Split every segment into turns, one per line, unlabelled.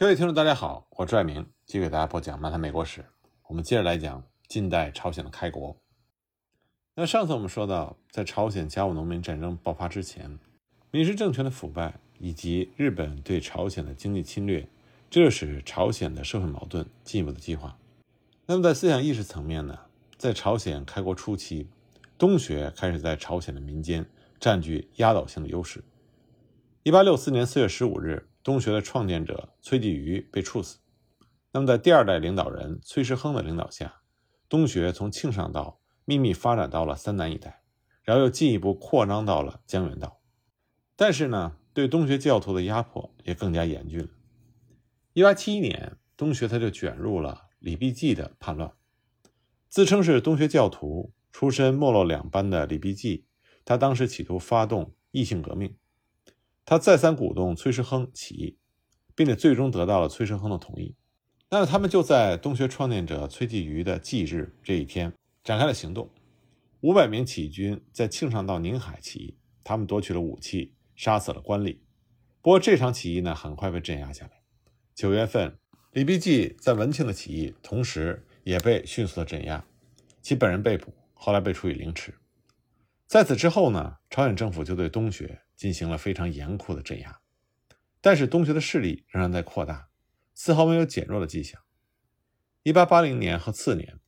各位听众，大家好，我是爱明，继续给大家播讲《漫谈美国史》。我们接着来讲近代朝鲜的开国。那上次我们说到，在朝鲜甲午农民战争爆发之前，民事政权的腐败以及日本对朝鲜的经济侵略，这使朝鲜的社会矛盾进一步的激化。那么在思想意识层面呢，在朝鲜开国初期，东学开始在朝鲜的民间占据压倒性的优势。一八六四年四月十五日。东学的创建者崔继瑜被处死。那么，在第二代领导人崔世亨的领导下，东学从庆尚道秘密发展到了三南一带，然后又进一步扩张到了江原道。但是呢，对东学教徒的压迫也更加严峻了。一八七一年，东学他就卷入了李必济的叛乱。自称是东学教徒、出身没落两班的李必济，他当时企图发动异姓革命。他再三鼓动崔世亨起义，并且最终得到了崔世亨的同意。那么，他们就在东学创建者崔继瑜的忌日这一天展开了行动。五百名起义军在庆尚道宁海起义，他们夺取了武器，杀死了官吏。不过，这场起义呢，很快被镇压下来。九月份，李必继在文庆的起义，同时也被迅速的镇压，其本人被捕，后来被处以凌迟。在此之后呢，朝鲜政府就对东学。进行了非常严酷的镇压，但是东学的势力仍然在扩大，丝毫没有减弱的迹象。一八八零年和次年，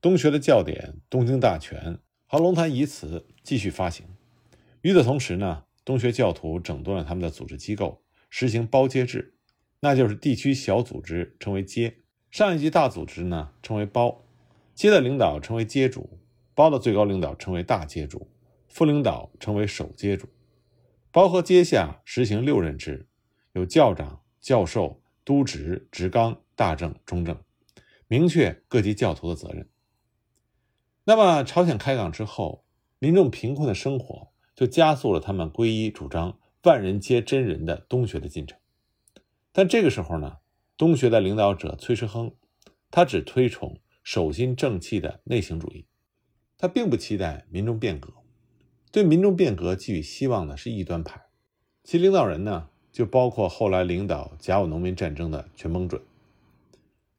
东学的教典《东京大全》和《龙潭遗词》继续发行。与此同时呢，东学教徒整顿了他们的组织机构，实行包阶制，那就是地区小组织称为阶，上一级大组织呢称为包，阶的领导称为阶主，包的最高领导称为大阶主，副领导称为首阶主。包和阶下实行六任制，有教长、教授、督职、职纲、大正、中正，明确各级教徒的责任。那么，朝鲜开港之后，民众贫困的生活就加速了他们皈依主张万人皆真人的东学的进程。但这个时候呢，东学的领导者崔世亨，他只推崇守心正气的内省主义，他并不期待民众变革。对民众变革寄予希望的是异端派，其领导人呢，就包括后来领导甲午农民战争的全琫准。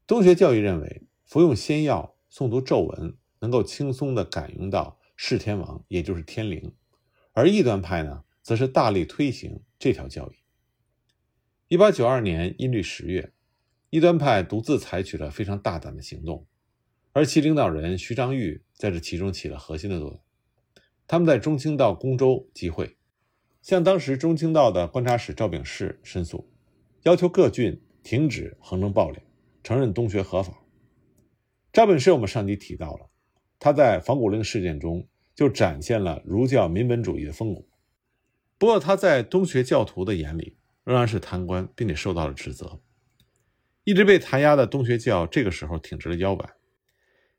东学教育认为，服用仙药、诵读咒文，能够轻松地感应到释天王，也就是天灵。而异端派呢，则是大力推行这条教育。一八九二年阴历十月，异端派独自采取了非常大胆的行动，而其领导人徐章玉在这其中起了核心的作用。他们在中清道公州集会，向当时中清道的观察使赵炳士申诉，要求各郡停止横征暴敛，承认东学合法。赵炳士我们上集提到了，他在仿古令事件中就展现了儒教民本主义的风骨。不过他在东学教徒的眼里仍然是贪官，并且受到了指责。一直被弹压的东学教这个时候挺直了腰板，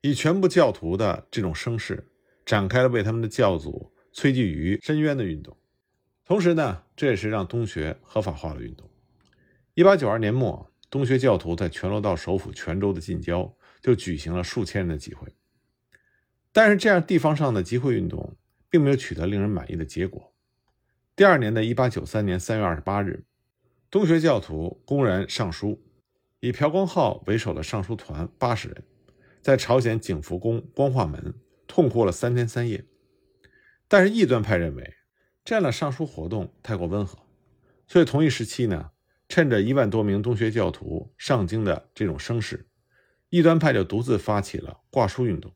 以全部教徒的这种声势。展开了为他们的教祖崔继瑜申冤的运动，同时呢，这也是让东学合法化的运动。一八九二年末，东学教徒在全罗道首府泉州的近郊就举行了数千人的集会，但是这样地方上的集会运动并没有取得令人满意的结果。第二年的一八九三年三月二十八日，东学教徒公然上书，以朴光浩为首的上书团八十人，在朝鲜景福宫光化门。痛哭了三天三夜，但是异端派认为这样的上书活动太过温和，所以同一时期呢，趁着一万多名东学教徒上京的这种声势，异端派就独自发起了挂书运动。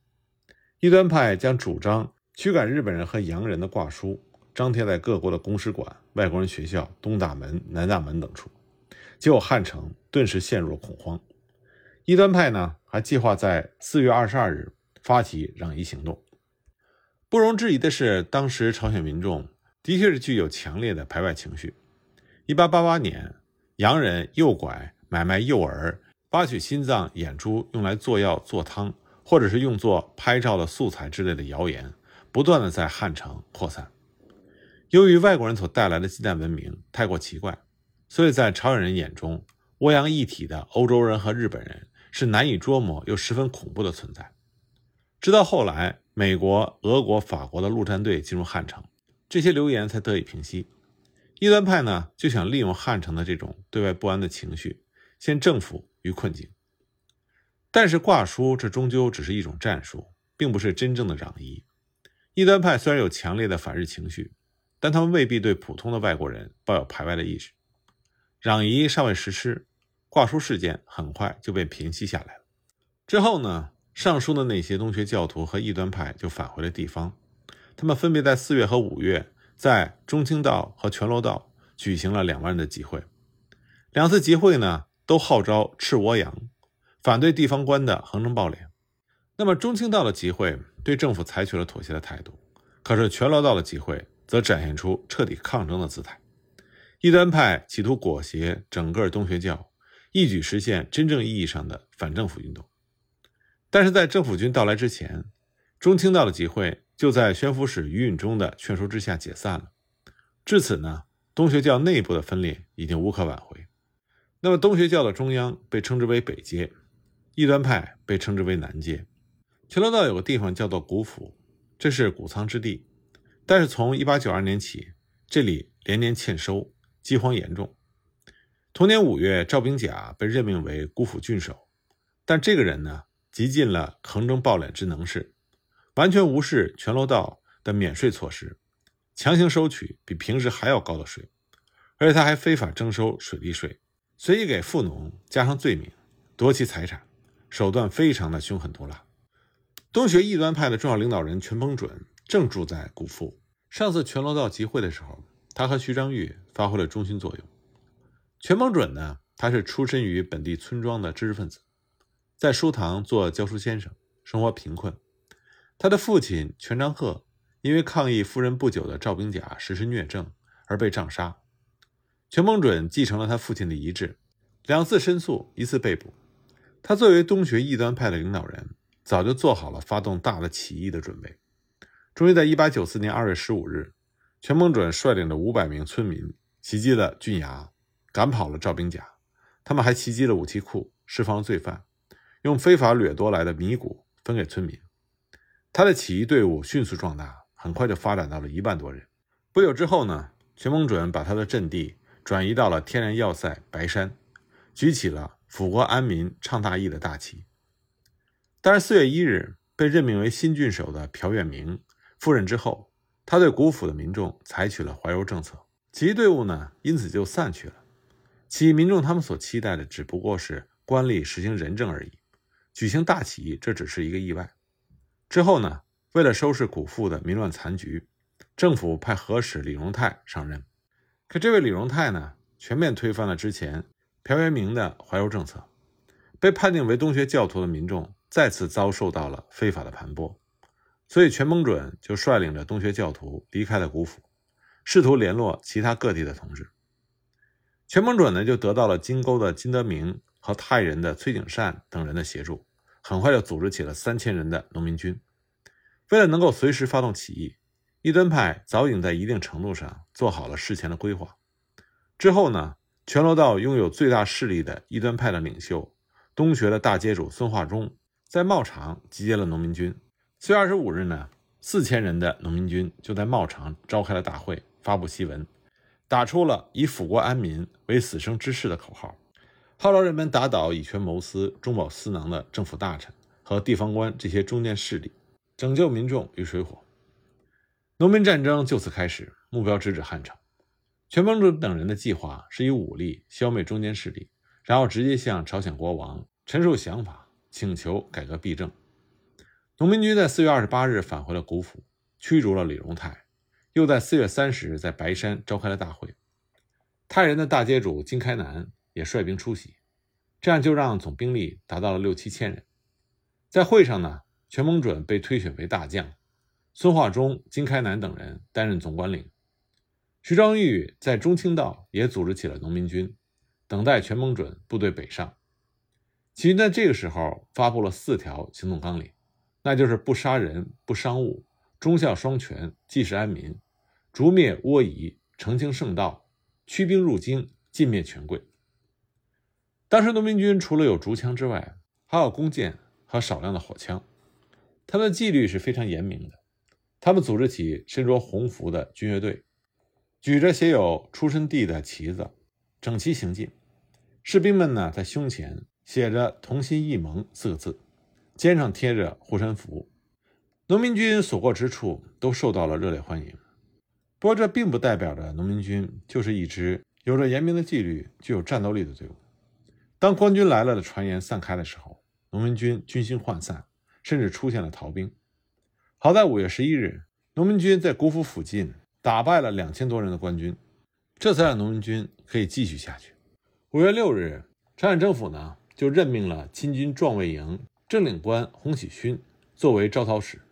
异端派将主张驱赶日本人和洋人的挂书张贴在各国的公使馆、外国人学校、东大门、南大门等处，结果汉城顿时陷入了恐慌。异端派呢，还计划在四月二十二日。发起攘夷行动，不容置疑的是，当时朝鲜民众的确是具有强烈的排外情绪。一八八八年，洋人诱拐、买卖幼儿、挖取心脏、眼珠用来做药、做汤，或者是用作拍照的素材之类的谣言，不断的在汉城扩散。由于外国人所带来的近代文明太过奇怪，所以在朝鲜人眼中，窝洋一体的欧洲人和日本人是难以捉摸又十分恐怖的存在。直到后来，美国、俄国、法国的陆战队进入汉城，这些流言才得以平息。异端派呢，就想利用汉城的这种对外不安的情绪，陷政府于困境。但是挂书这终究只是一种战术，并不是真正的攘夷。异端派虽然有强烈的反日情绪，但他们未必对普通的外国人抱有排外的意识。攘夷尚未实施，挂书事件很快就被平息下来了。之后呢，上书的那些东学教徒和异端派就返回了地方，他们分别在四月和五月在中清道和全罗道举行了两万人的集会。两次集会呢，都号召赤窝羊。反对地方官的横征暴敛，那么中清道的集会对政府采取了妥协的态度，可是全罗道的集会则展现出彻底抗争的姿态。异端派企图裹挟整个东学教，一举实现真正意义上的反政府运动。但是在政府军到来之前，中清道的集会就在宣抚使于允中的劝说之下解散了。至此呢，东学教内部的分裂已经无可挽回。那么东学教的中央被称之为北街。异端派被称之为南街，全罗道有个地方叫做古府，这是谷仓之地。但是从1892年起，这里连年欠收，饥荒严重。同年五月，赵炳甲被任命为古府郡守，但这个人呢，极尽了横征暴敛之能事，完全无视全罗道的免税措施，强行收取比平时还要高的税，而且他还非法征收水利税，随意给富农加上罪名，夺其财产。手段非常的凶狠毒辣。东学异端派的重要领导人全鹏准正住在古富。上次全罗道集会的时候，他和徐章玉发挥了中心作用。全鹏准呢，他是出身于本地村庄的知识分子，在书堂做教书先生，生活贫困。他的父亲全章鹤因为抗议夫人不久的赵炳甲实施虐政而被杖杀。全硼准继承了他父亲的遗志，两次申诉，一次被捕。他作为东学异端派的领导人，早就做好了发动大的起义的准备。终于在1894年2月15日，全硼准率领着500名村民袭击了郡衙，赶跑了赵炳甲。他们还袭击了武器库，释放罪犯，用非法掠夺来的米谷分给村民。他的起义队伍迅速壮大，很快就发展到了一万多人。不久之后呢，全硼准把他的阵地转移到了天然要塞白山，举起了。抚国安民、倡大义的大旗。但是四月一日被任命为新郡守的朴远明赴任之后，他对古府的民众采取了怀柔政策，起义队伍呢因此就散去了。起义民众他们所期待的只不过是官吏实行仁政而已，举行大起义这只是一个意外。之后呢，为了收拾古府的民乱残局，政府派和使李荣泰上任。可这位李荣泰呢，全面推翻了之前。朴元明的怀柔政策，被判定为东学教徒的民众再次遭受到了非法的盘剥，所以全硼准就率领着东学教徒离开了古府，试图联络其他各地的同志。全硼准呢就得到了金沟的金德明和泰人的崔景善等人的协助，很快就组织起了三千人的农民军。为了能够随时发动起义，异端派早已在一定程度上做好了事前的规划。之后呢？全罗道拥有最大势力的异端派的领袖东学的大街主孙化忠，在茂场集结了农民军。四月二十五日呢，四千人的农民军就在茂场召开了大会，发布檄文，打出了以抚国安民为死生之誓的口号，号召人们打倒以权谋私、中饱私囊的政府大臣和地方官这些中间势力，拯救民众于水火。农民战争就此开始，目标直指汉城。全硼准等人的计划是以武力消灭中间势力，然后直接向朝鲜国王陈述想法，请求改革弊政。农民军在四月二十八日返回了古府，驱逐了李荣泰，又在四月三十日在白山召开了大会。泰人的大街主金开南也率兵出席，这样就让总兵力达到了六七千人。在会上呢，全硼准被推选为大将，孙化忠、金开南等人担任总管领。徐章玉在中清道也组织起了农民军，等待全硼准部队北上。起义在这个时候发布了四条行动纲领，那就是不杀人、不伤物、忠孝双全、济世安民、逐灭倭夷、澄清圣道、驱兵入京、尽灭权贵。当时农民军除了有竹枪之外，还有弓箭和少量的火枪。他们的纪律是非常严明的，他们组织起身着红服的军乐队。举着写有出生地的旗子，整齐行进。士兵们呢在胸前写着“同心义盟”四个字，肩上贴着护身符。农民军所过之处都受到了热烈欢迎。不过，这并不代表着农民军就是一支有着严明的纪律、具有战斗力的队伍。当官军来了的传言散开的时候，农民军军心涣散，甚至出现了逃兵。好在五月十一日，农民军在古府附近打败了两千多人的官军，这才让农民军可以继续下去。五月六日，朝鲜政府呢就任命了亲军壮卫营正领官洪喜勋作为招讨使，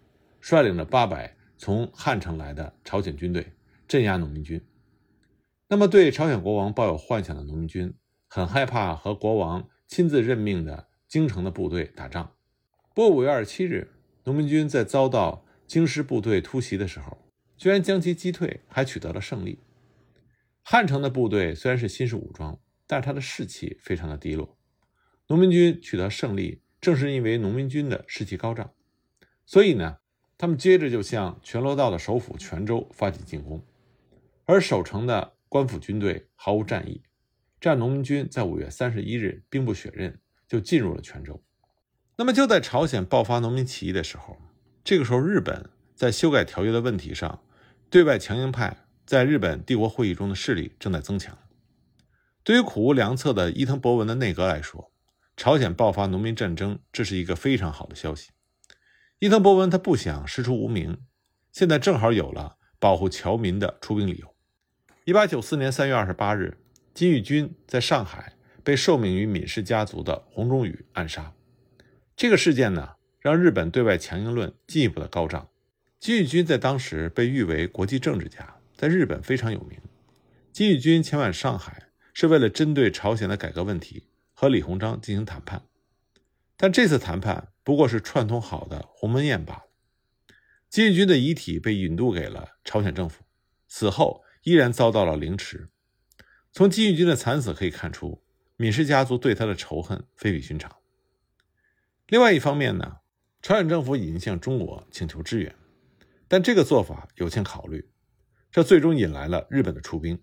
率领着八百从汉城来的朝鲜军队镇压农民军。那么，对朝鲜国王抱有幻想的农民军很害怕和国王亲自任命的京城的部队打仗。不过，五月二十七日。农民军在遭到京师部队突袭的时候，居然将其击退，还取得了胜利。汉城的部队虽然是新式武装，但是他的士气非常的低落。农民军取得胜利，正是因为农民军的士气高涨。所以呢，他们接着就向全罗道的首府泉州发起进攻，而守城的官府军队毫无战意，这样农民军在五月三十一日兵不血刃就进入了泉州。那么就在朝鲜爆发农民起义的时候，这个时候日本在修改条约的问题上，对外强硬派在日本帝国会议中的势力正在增强。对于苦无良策的伊藤博文的内阁来说，朝鲜爆发农民战争这是一个非常好的消息。伊藤博文他不想师出无名，现在正好有了保护侨民的出兵理由。一八九四年三月二十八日，金玉君在上海被受命于闵氏家族的洪忠宇暗杀。这个事件呢，让日本对外强硬论进一步的高涨。金宇君在当时被誉为国际政治家，在日本非常有名。金宇君前往上海是为了针对朝鲜的改革问题和李鸿章进行谈判，但这次谈判不过是串通好的鸿门宴罢了。金宇君的遗体被引渡给了朝鲜政府，死后依然遭到了凌迟。从金玉君的惨死可以看出，闵氏家族对他的仇恨非比寻常。另外一方面呢，朝鲜政府已经向中国请求支援，但这个做法有欠考虑，这最终引来了日本的出兵。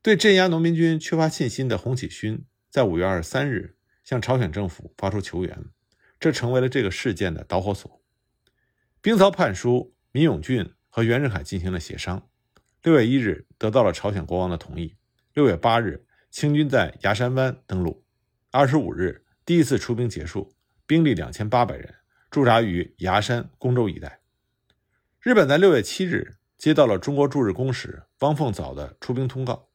对镇压农民军缺乏信心的洪启勋，在五月二十三日向朝鲜政府发出求援，这成为了这个事件的导火索。兵曹判书闵永俊和袁世凯进行了协商，六月一日得到了朝鲜国王的同意。六月八日，清军在牙山湾登陆，二十五日第一次出兵结束。兵力两千八百人驻扎于牙山、公州一带。日本在六月七日接到了中国驻日公使汪凤藻的出兵通告。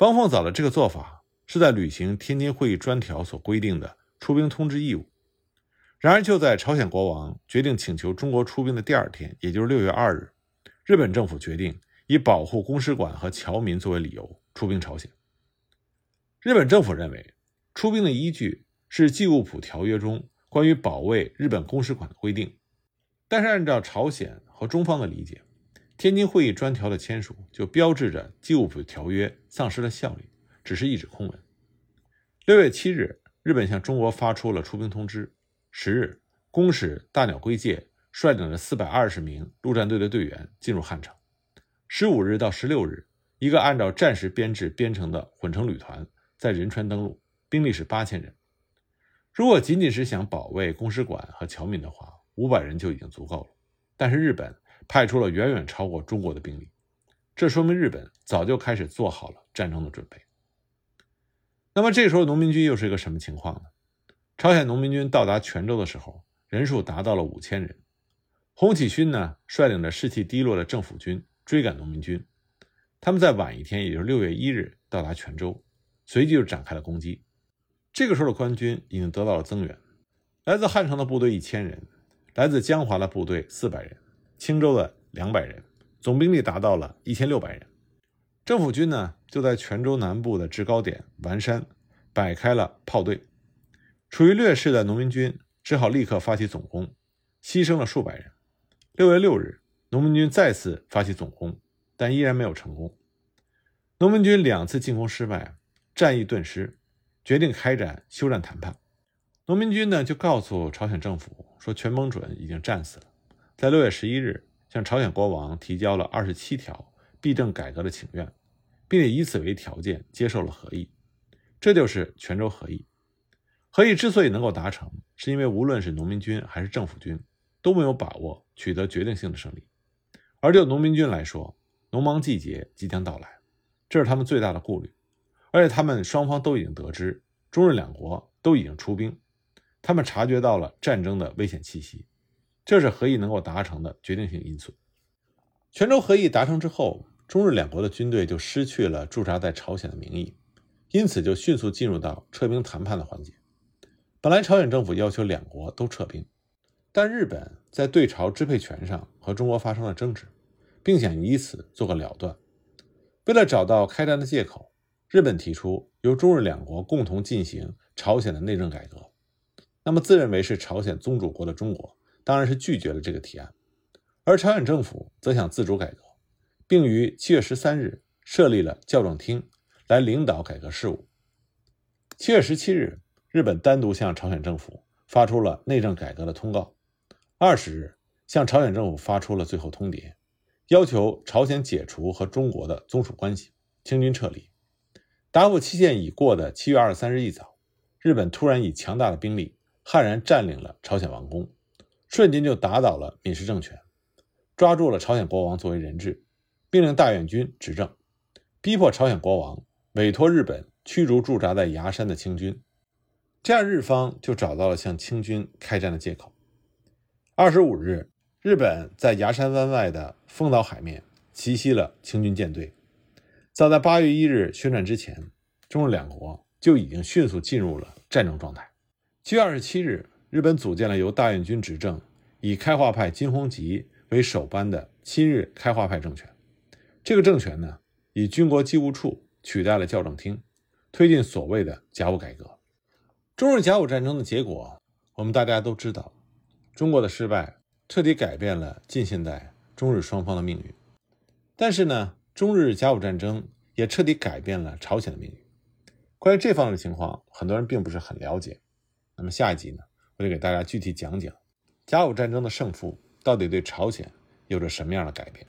汪凤藻的这个做法是在履行天津会议专条所规定的出兵通知义务。然而，就在朝鲜国王决定请求中国出兵的第二天，也就是六月二日，日本政府决定以保护公使馆和侨民作为理由出兵朝鲜。日本政府认为，出兵的依据。是《济务浦条约》中关于保卫日本公使馆的规定，但是按照朝鲜和中方的理解，天津会议专条的签署就标志着《济务浦条约》丧失了效力，只是一纸空文。六月七日，日本向中国发出了出兵通知。十日，公使大鸟圭介率领着四百二十名陆战队的队员进入汉城。十五日到十六日，一个按照战时编制编成的混成旅团在仁川登陆，兵力是八千人。如果仅仅是想保卫公使馆和侨民的话，五百人就已经足够了。但是日本派出了远远超过中国的兵力，这说明日本早就开始做好了战争的准备。那么这时候农民军又是一个什么情况呢？朝鲜农民军到达泉州的时候，人数达到了五千人。洪启勋呢，率领着士气低落的政府军追赶农民军，他们在晚一天，也就是六月一日到达泉州，随即就展开了攻击。这个时候的官军已经得到了增援，来自汉城的部队一千人，来自江华的部队四百人，青州的两百人，总兵力达到了一千六百人。政府军呢就在泉州南部的制高点完山摆开了炮队，处于劣势的农民军只好立刻发起总攻，牺牲了数百人。六月六日，农民军再次发起总攻，但依然没有成功。农民军两次进攻失败，战役顿失。决定开展休战谈判，农民军呢就告诉朝鲜政府说，全琡准已经战死了。在六月十一日，向朝鲜国王提交了二十七条币政改革的请愿，并且以此为条件接受了和议。这就是泉州合议。合议之所以能够达成，是因为无论是农民军还是政府军都没有把握取得决定性的胜利。而就农民军来说，农忙季节即将到来，这是他们最大的顾虑。而且他们双方都已经得知，中日两国都已经出兵，他们察觉到了战争的危险气息，这是合议能够达成的决定性因素。泉州合议达成之后，中日两国的军队就失去了驻扎在朝鲜的名义，因此就迅速进入到撤兵谈判的环节。本来朝鲜政府要求两国都撤兵，但日本在对朝支配权上和中国发生了争执，并想以此做个了断。为了找到开战的借口，日本提出由中日两国共同进行朝鲜的内政改革。那么，自认为是朝鲜宗主国的中国当然是拒绝了这个提案，而朝鲜政府则想自主改革，并于七月十三日设立了校正厅来领导改革事务。七月十七日。日本单独向朝鲜政府发出了内政改革的通告，二十日向朝鲜政府发出了最后通牒，要求朝鲜解除和中国的宗属关系，清军撤离。答复期限已过的七月二十三日一早，日本突然以强大的兵力悍然占领了朝鲜王宫，瞬间就打倒了闵氏政权，抓住了朝鲜国王作为人质，并令大院军执政，逼迫朝鲜国王委托日本驱逐驻扎在牙山的清军。这样，日方就找到了向清军开战的借口。二十五日，日本在牙山湾外的丰岛海面奇袭了清军舰队。早在八月一日宣战之前，中日两国就已经迅速进入了战争状态。七月二十七日，日本组建了由大院军执政、以开化派金弘吉为首班的亲日开化派政权。这个政权呢，以军国机务处取代了校正厅，推进所谓的甲午改革。中日甲午战争的结果，我们大家都知道。中国的失败彻底改变了近现代中日双方的命运。但是呢，中日甲午战争也彻底改变了朝鲜的命运。关于这方面的情况，很多人并不是很了解。那么下一集呢，我就给大家具体讲讲甲午战争的胜负到底对朝鲜有着什么样的改变。